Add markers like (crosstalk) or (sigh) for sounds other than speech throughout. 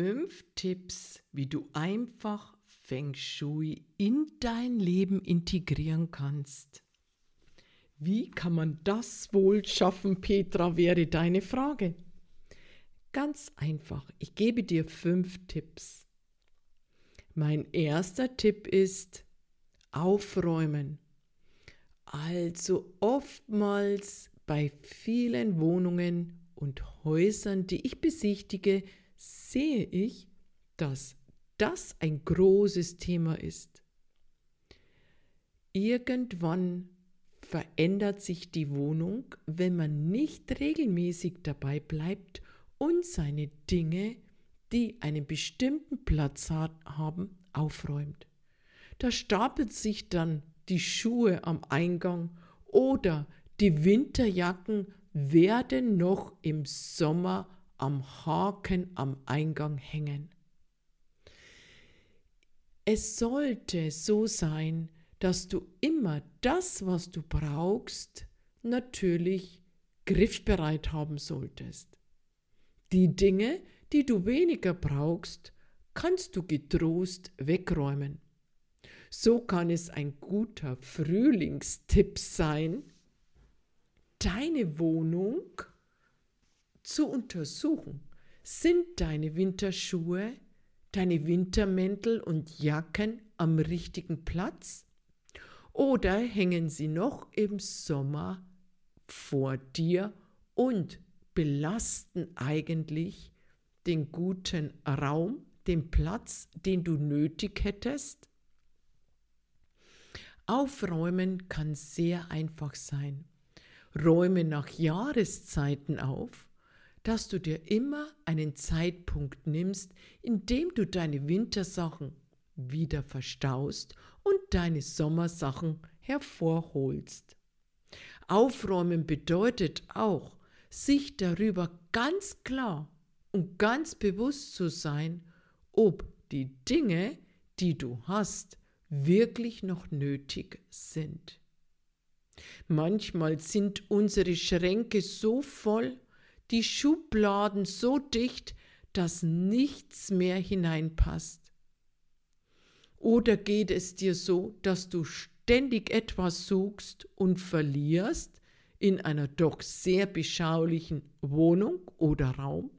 Fünf Tipps, wie du einfach Feng Shui in dein Leben integrieren kannst. Wie kann man das wohl schaffen, Petra, wäre deine Frage. Ganz einfach, ich gebe dir fünf Tipps. Mein erster Tipp ist aufräumen. Also oftmals bei vielen Wohnungen und Häusern, die ich besichtige, sehe ich, dass das ein großes Thema ist. Irgendwann verändert sich die Wohnung, wenn man nicht regelmäßig dabei bleibt und seine Dinge, die einen bestimmten Platz haben, aufräumt. Da stapelt sich dann die Schuhe am Eingang oder die Winterjacken werden noch im Sommer am Haken am Eingang hängen. Es sollte so sein, dass du immer das, was du brauchst, natürlich griffbereit haben solltest. Die Dinge, die du weniger brauchst, kannst du getrost wegräumen. So kann es ein guter Frühlingstipp sein, deine Wohnung zu untersuchen. Sind deine Winterschuhe, deine Wintermäntel und Jacken am richtigen Platz? Oder hängen sie noch im Sommer vor dir und belasten eigentlich den guten Raum, den Platz, den du nötig hättest? Aufräumen kann sehr einfach sein. Räume nach Jahreszeiten auf dass du dir immer einen Zeitpunkt nimmst, in dem du deine Wintersachen wieder verstaust und deine Sommersachen hervorholst. Aufräumen bedeutet auch, sich darüber ganz klar und ganz bewusst zu sein, ob die Dinge, die du hast, wirklich noch nötig sind. Manchmal sind unsere Schränke so voll, die Schubladen so dicht, dass nichts mehr hineinpasst? Oder geht es dir so, dass du ständig etwas suchst und verlierst in einer doch sehr beschaulichen Wohnung oder Raum?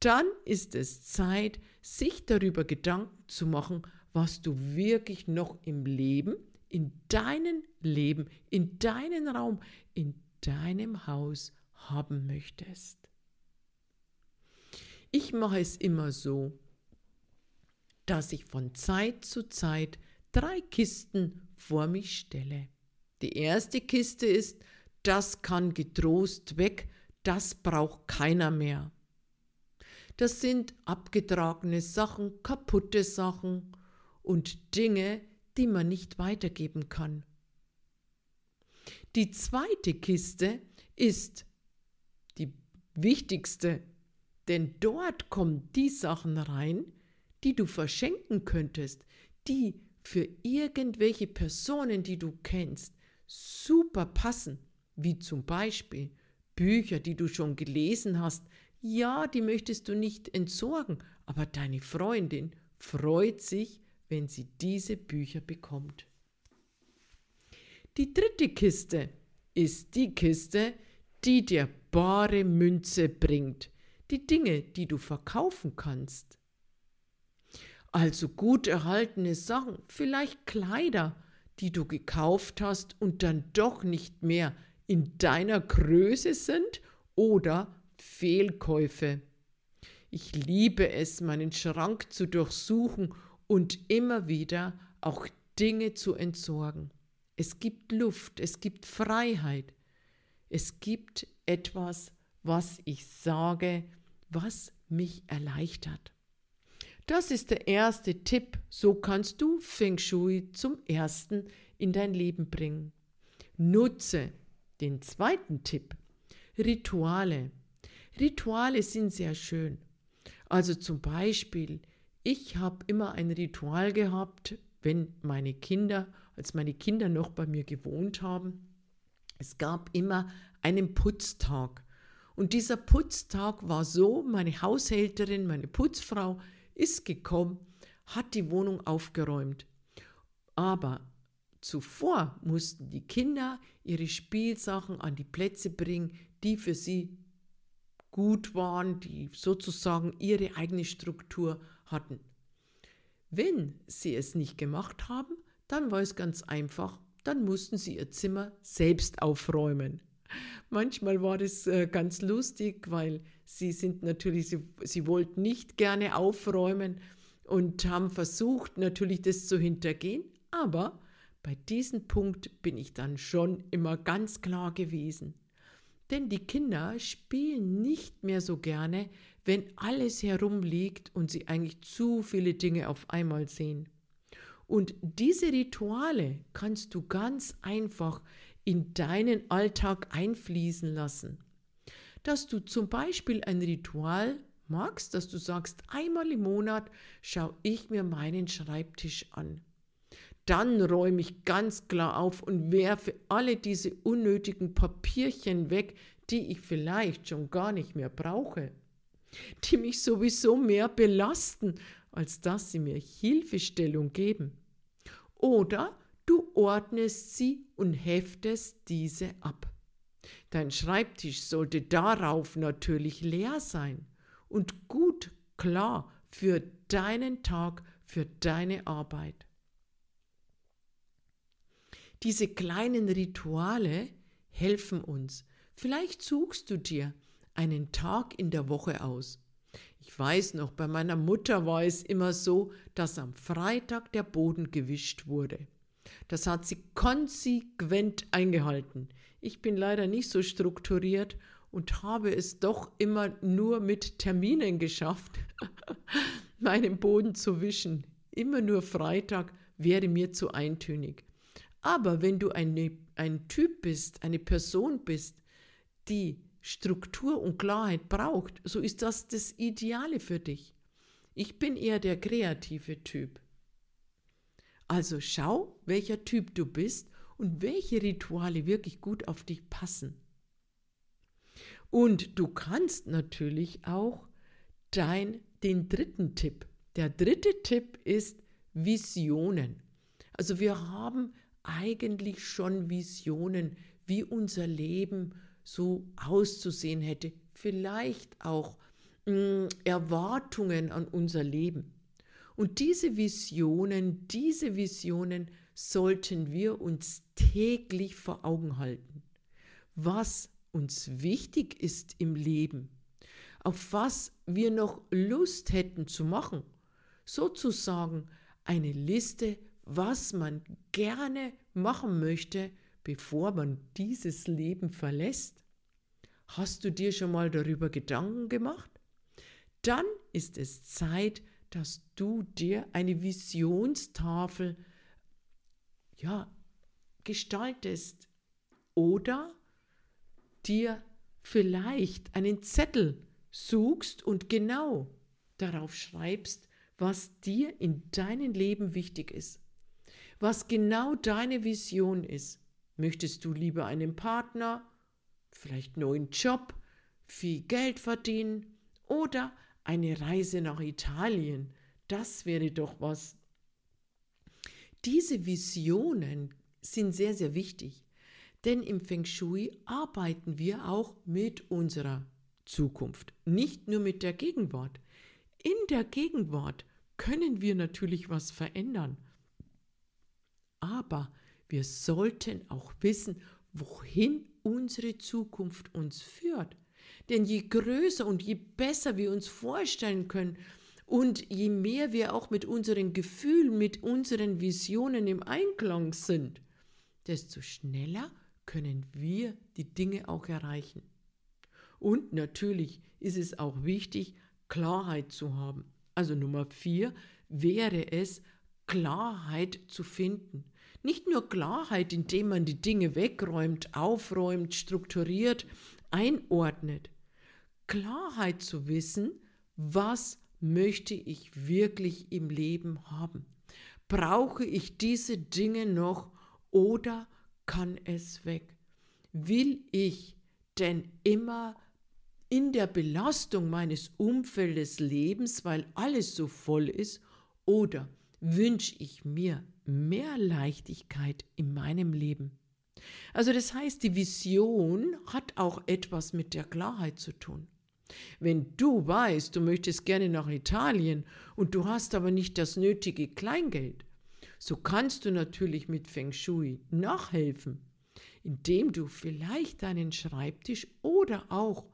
Dann ist es Zeit, sich darüber Gedanken zu machen, was du wirklich noch im Leben, in deinem Leben, in deinem Raum, in deinem Haus haben möchtest. Ich mache es immer so, dass ich von Zeit zu Zeit drei Kisten vor mich stelle. Die erste Kiste ist, das kann getrost weg, das braucht keiner mehr. Das sind abgetragene Sachen, kaputte Sachen und Dinge, die man nicht weitergeben kann. Die zweite Kiste ist wichtigste, denn dort kommen die Sachen rein, die du verschenken könntest, die für irgendwelche Personen, die du kennst, super passen, wie zum Beispiel Bücher, die du schon gelesen hast. Ja, die möchtest du nicht entsorgen, aber deine Freundin freut sich, wenn sie diese Bücher bekommt. Die dritte Kiste ist die Kiste, die dir bare Münze bringt, die Dinge, die du verkaufen kannst. Also gut erhaltene Sachen, vielleicht Kleider, die du gekauft hast und dann doch nicht mehr in deiner Größe sind oder Fehlkäufe. Ich liebe es, meinen Schrank zu durchsuchen und immer wieder auch Dinge zu entsorgen. Es gibt Luft, es gibt Freiheit, es gibt etwas, was ich sage, was mich erleichtert. Das ist der erste Tipp. So kannst du Feng Shui zum ersten in dein Leben bringen. Nutze den zweiten Tipp. Rituale. Rituale sind sehr schön. Also zum Beispiel, ich habe immer ein Ritual gehabt, wenn meine Kinder, als meine Kinder noch bei mir gewohnt haben. Es gab immer einen Putztag. Und dieser Putztag war so, meine Haushälterin, meine Putzfrau ist gekommen, hat die Wohnung aufgeräumt. Aber zuvor mussten die Kinder ihre Spielsachen an die Plätze bringen, die für sie gut waren, die sozusagen ihre eigene Struktur hatten. Wenn sie es nicht gemacht haben, dann war es ganz einfach, dann mussten sie ihr Zimmer selbst aufräumen. Manchmal war es äh, ganz lustig, weil sie sind natürlich, sie, sie wollten nicht gerne aufräumen und haben versucht, natürlich das zu hintergehen. Aber bei diesem Punkt bin ich dann schon immer ganz klar gewesen. Denn die Kinder spielen nicht mehr so gerne, wenn alles herumliegt und sie eigentlich zu viele Dinge auf einmal sehen. Und diese Rituale kannst du ganz einfach in deinen Alltag einfließen lassen. Dass du zum Beispiel ein Ritual magst, dass du sagst, einmal im Monat schaue ich mir meinen Schreibtisch an. Dann räume ich ganz klar auf und werfe alle diese unnötigen Papierchen weg, die ich vielleicht schon gar nicht mehr brauche, die mich sowieso mehr belasten, als dass sie mir Hilfestellung geben. Oder Du ordnest sie und heftest diese ab. Dein Schreibtisch sollte darauf natürlich leer sein und gut klar für deinen Tag, für deine Arbeit. Diese kleinen Rituale helfen uns. Vielleicht suchst du dir einen Tag in der Woche aus. Ich weiß noch, bei meiner Mutter war es immer so, dass am Freitag der Boden gewischt wurde. Das hat sie konsequent eingehalten. Ich bin leider nicht so strukturiert und habe es doch immer nur mit Terminen geschafft, (laughs) meinen Boden zu wischen. Immer nur Freitag wäre mir zu eintönig. Aber wenn du eine, ein Typ bist, eine Person bist, die Struktur und Klarheit braucht, so ist das das Ideale für dich. Ich bin eher der kreative Typ. Also schau, welcher Typ du bist und welche Rituale wirklich gut auf dich passen. Und du kannst natürlich auch dein, den dritten Tipp. Der dritte Tipp ist Visionen. Also wir haben eigentlich schon Visionen, wie unser Leben so auszusehen hätte. Vielleicht auch mh, hm, Erwartungen an unser Leben. Und diese Visionen, diese Visionen sollten wir uns täglich vor Augen halten. Was uns wichtig ist im Leben, auf was wir noch Lust hätten zu machen, sozusagen eine Liste, was man gerne machen möchte, bevor man dieses Leben verlässt. Hast du dir schon mal darüber Gedanken gemacht? Dann ist es Zeit, dass du dir eine Visionstafel ja, gestaltest oder dir vielleicht einen Zettel suchst und genau darauf schreibst, was dir in deinem Leben wichtig ist, was genau deine Vision ist. Möchtest du lieber einen Partner, vielleicht einen neuen Job, viel Geld verdienen oder eine Reise nach Italien, das wäre doch was. Diese Visionen sind sehr, sehr wichtig, denn im Feng Shui arbeiten wir auch mit unserer Zukunft, nicht nur mit der Gegenwart. In der Gegenwart können wir natürlich was verändern, aber wir sollten auch wissen, wohin unsere Zukunft uns führt. Denn je größer und je besser wir uns vorstellen können und je mehr wir auch mit unseren Gefühlen, mit unseren Visionen im Einklang sind, desto schneller können wir die Dinge auch erreichen. Und natürlich ist es auch wichtig, Klarheit zu haben. Also Nummer vier wäre es, Klarheit zu finden. Nicht nur Klarheit, indem man die Dinge wegräumt, aufräumt, strukturiert, einordnet. Klarheit zu wissen, was möchte ich wirklich im Leben haben. Brauche ich diese Dinge noch oder kann es weg? Will ich denn immer in der Belastung meines Umfeldes Lebens, weil alles so voll ist, oder wünsche ich mir mehr Leichtigkeit in meinem Leben? Also das heißt, die Vision hat auch etwas mit der Klarheit zu tun. Wenn du weißt, du möchtest gerne nach Italien und du hast aber nicht das nötige Kleingeld, so kannst du natürlich mit Feng Shui nachhelfen, indem du vielleicht deinen Schreibtisch oder auch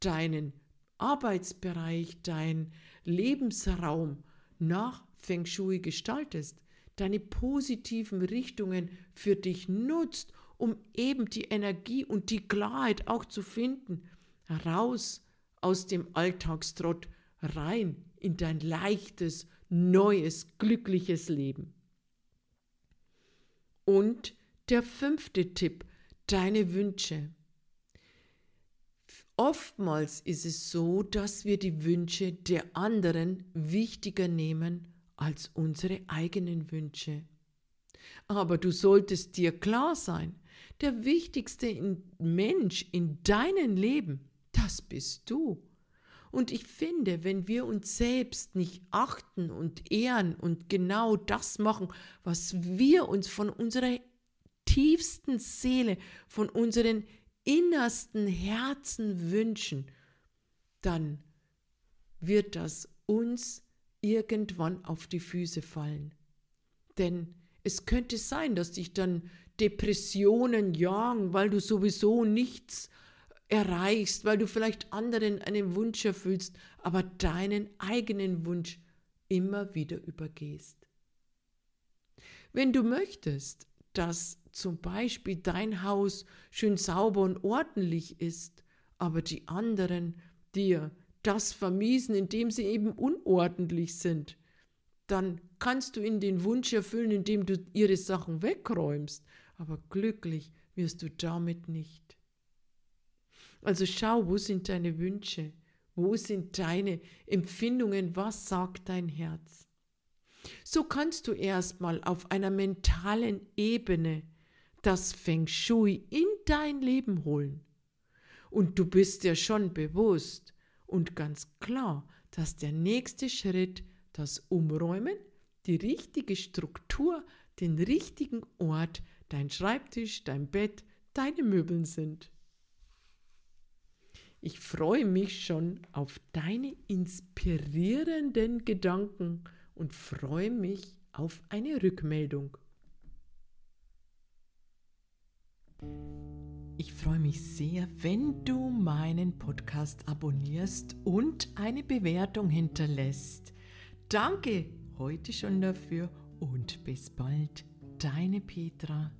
deinen Arbeitsbereich, deinen Lebensraum nach Feng Shui gestaltest, deine positiven Richtungen für dich nutzt, um eben die Energie und die Klarheit auch zu finden, raus aus dem Alltagstrott rein in dein leichtes, neues, glückliches Leben. Und der fünfte Tipp, deine Wünsche. Oftmals ist es so, dass wir die Wünsche der anderen wichtiger nehmen als unsere eigenen Wünsche. Aber du solltest dir klar sein, der wichtigste Mensch in deinem Leben, das bist du. Und ich finde, wenn wir uns selbst nicht achten und ehren und genau das machen, was wir uns von unserer tiefsten Seele, von unseren innersten Herzen wünschen, dann wird das uns irgendwann auf die Füße fallen. Denn es könnte sein, dass dich dann Depressionen jagen, weil du sowieso nichts erreichst, weil du vielleicht anderen einen Wunsch erfüllst, aber deinen eigenen Wunsch immer wieder übergehst. Wenn du möchtest, dass zum Beispiel dein Haus schön sauber und ordentlich ist, aber die anderen dir das vermiesen, indem sie eben unordentlich sind, dann kannst du ihnen den Wunsch erfüllen, indem du ihre Sachen wegräumst, aber glücklich wirst du damit nicht. Also schau, wo sind deine Wünsche? Wo sind deine Empfindungen? Was sagt dein Herz? So kannst du erstmal auf einer mentalen Ebene das Feng Shui in dein Leben holen. Und du bist dir schon bewusst und ganz klar, dass der nächste Schritt das Umräumen, die richtige Struktur, den richtigen Ort, dein Schreibtisch, dein Bett, deine Möbeln sind. Ich freue mich schon auf deine inspirierenden Gedanken und freue mich auf eine Rückmeldung. Ich freue mich sehr, wenn du meinen Podcast abonnierst und eine Bewertung hinterlässt. Danke heute schon dafür und bis bald, deine Petra.